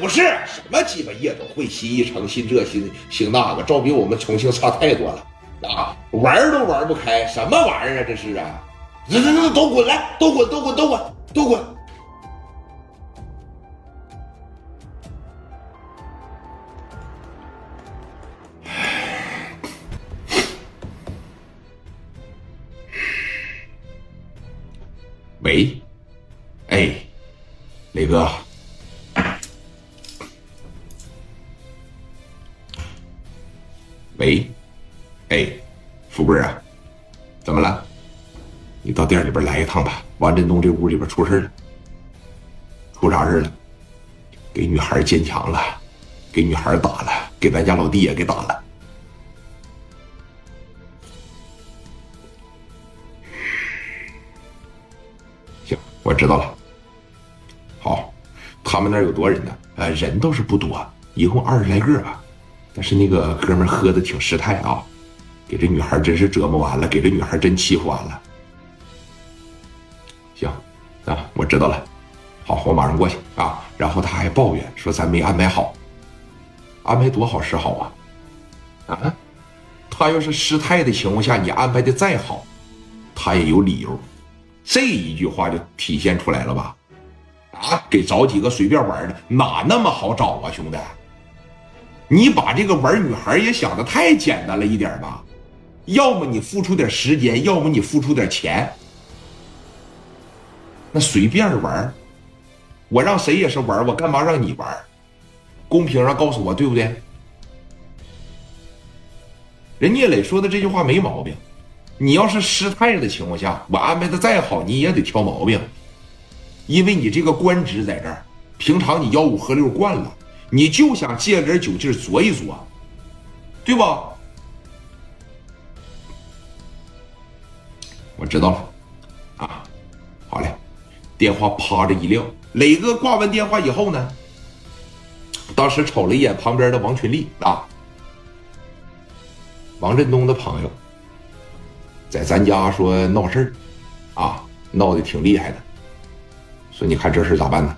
不是什么鸡巴夜总会、新一城、新这新新那个，照比我们重庆差太多了啊！玩都玩不开，什么玩意儿啊？这是啊！这这这都滚来，都滚，都滚，都滚，都滚！喂，哎，磊哥。喂，哎，富贵啊，怎么了？你到店里边来一趟吧。王振东这屋里边出事了，出啥事了？给女孩坚强了，给女孩打了，给咱家老弟也给打了。行，我知道了。好，他们那儿有多人呢？呃，人倒是不多，一共二十来个吧。但是那个哥们喝的挺失态啊，给这女孩真是折磨完了，给这女孩真欺负完了。行，啊，我知道了，好，我马上过去啊。然后他还抱怨说咱没安排好，安排多好是好啊，啊，他要是失态的情况下，你安排的再好，他也有理由。这一句话就体现出来了吧？啊，给找几个随便玩的，哪那么好找啊，兄弟？你把这个玩女孩也想的太简单了一点吧？要么你付出点时间，要么你付出点钱。那随便玩，我让谁也是玩，我干嘛让你玩？公屏上告诉我对不对？人聂磊说的这句话没毛病。你要是失态的情况下，我安排的再好，你也得挑毛病，因为你这个官职在这儿，平常你吆五喝六惯了。你就想借点酒劲儿一嘬，对吧？我知道了，啊，好嘞。电话啪着一撂，磊哥挂完电话以后呢，当时瞅了一眼旁边的王群力啊，王振东的朋友，在咱家说闹事儿，啊，闹得挺厉害的，说你看这事咋办呢？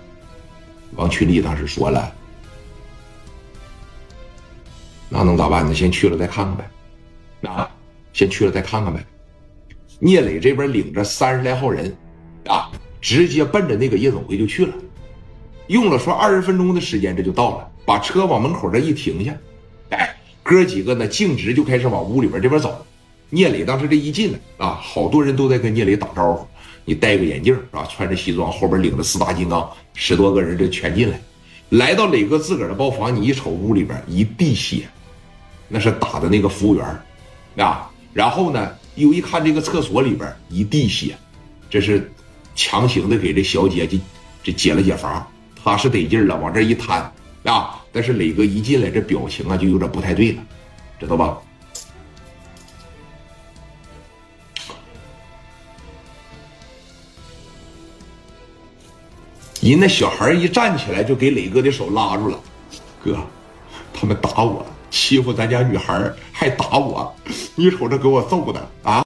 王群力当时说了。那能咋办呢？先去了再看看呗，啊，先去了再看看呗。聂磊这边领着三十来号人，啊，直接奔着那个夜总会就去了，用了说二十分钟的时间，这就到了。把车往门口这一停下，哎，哥几个呢径直就开始往屋里边这边走。聂磊当时这一进来啊，好多人都在跟聂磊打招呼。你戴个眼镜啊，穿着西装，后边领着四大金刚，十多个人这全进来，来到磊哥自个儿的包房，你一瞅屋里边一地血。那是打的那个服务员啊，然后呢，又一看这个厕所里边一地血，这是强行的给这小姐姐这解了解乏，他是得劲了，往这一摊啊，但是磊哥一进来，这表情啊就有点不太对了，知道吧？人那小孩一站起来就给磊哥的手拉住了，哥，他们打我。欺负咱家女孩还打我，你瞅这给我揍的啊！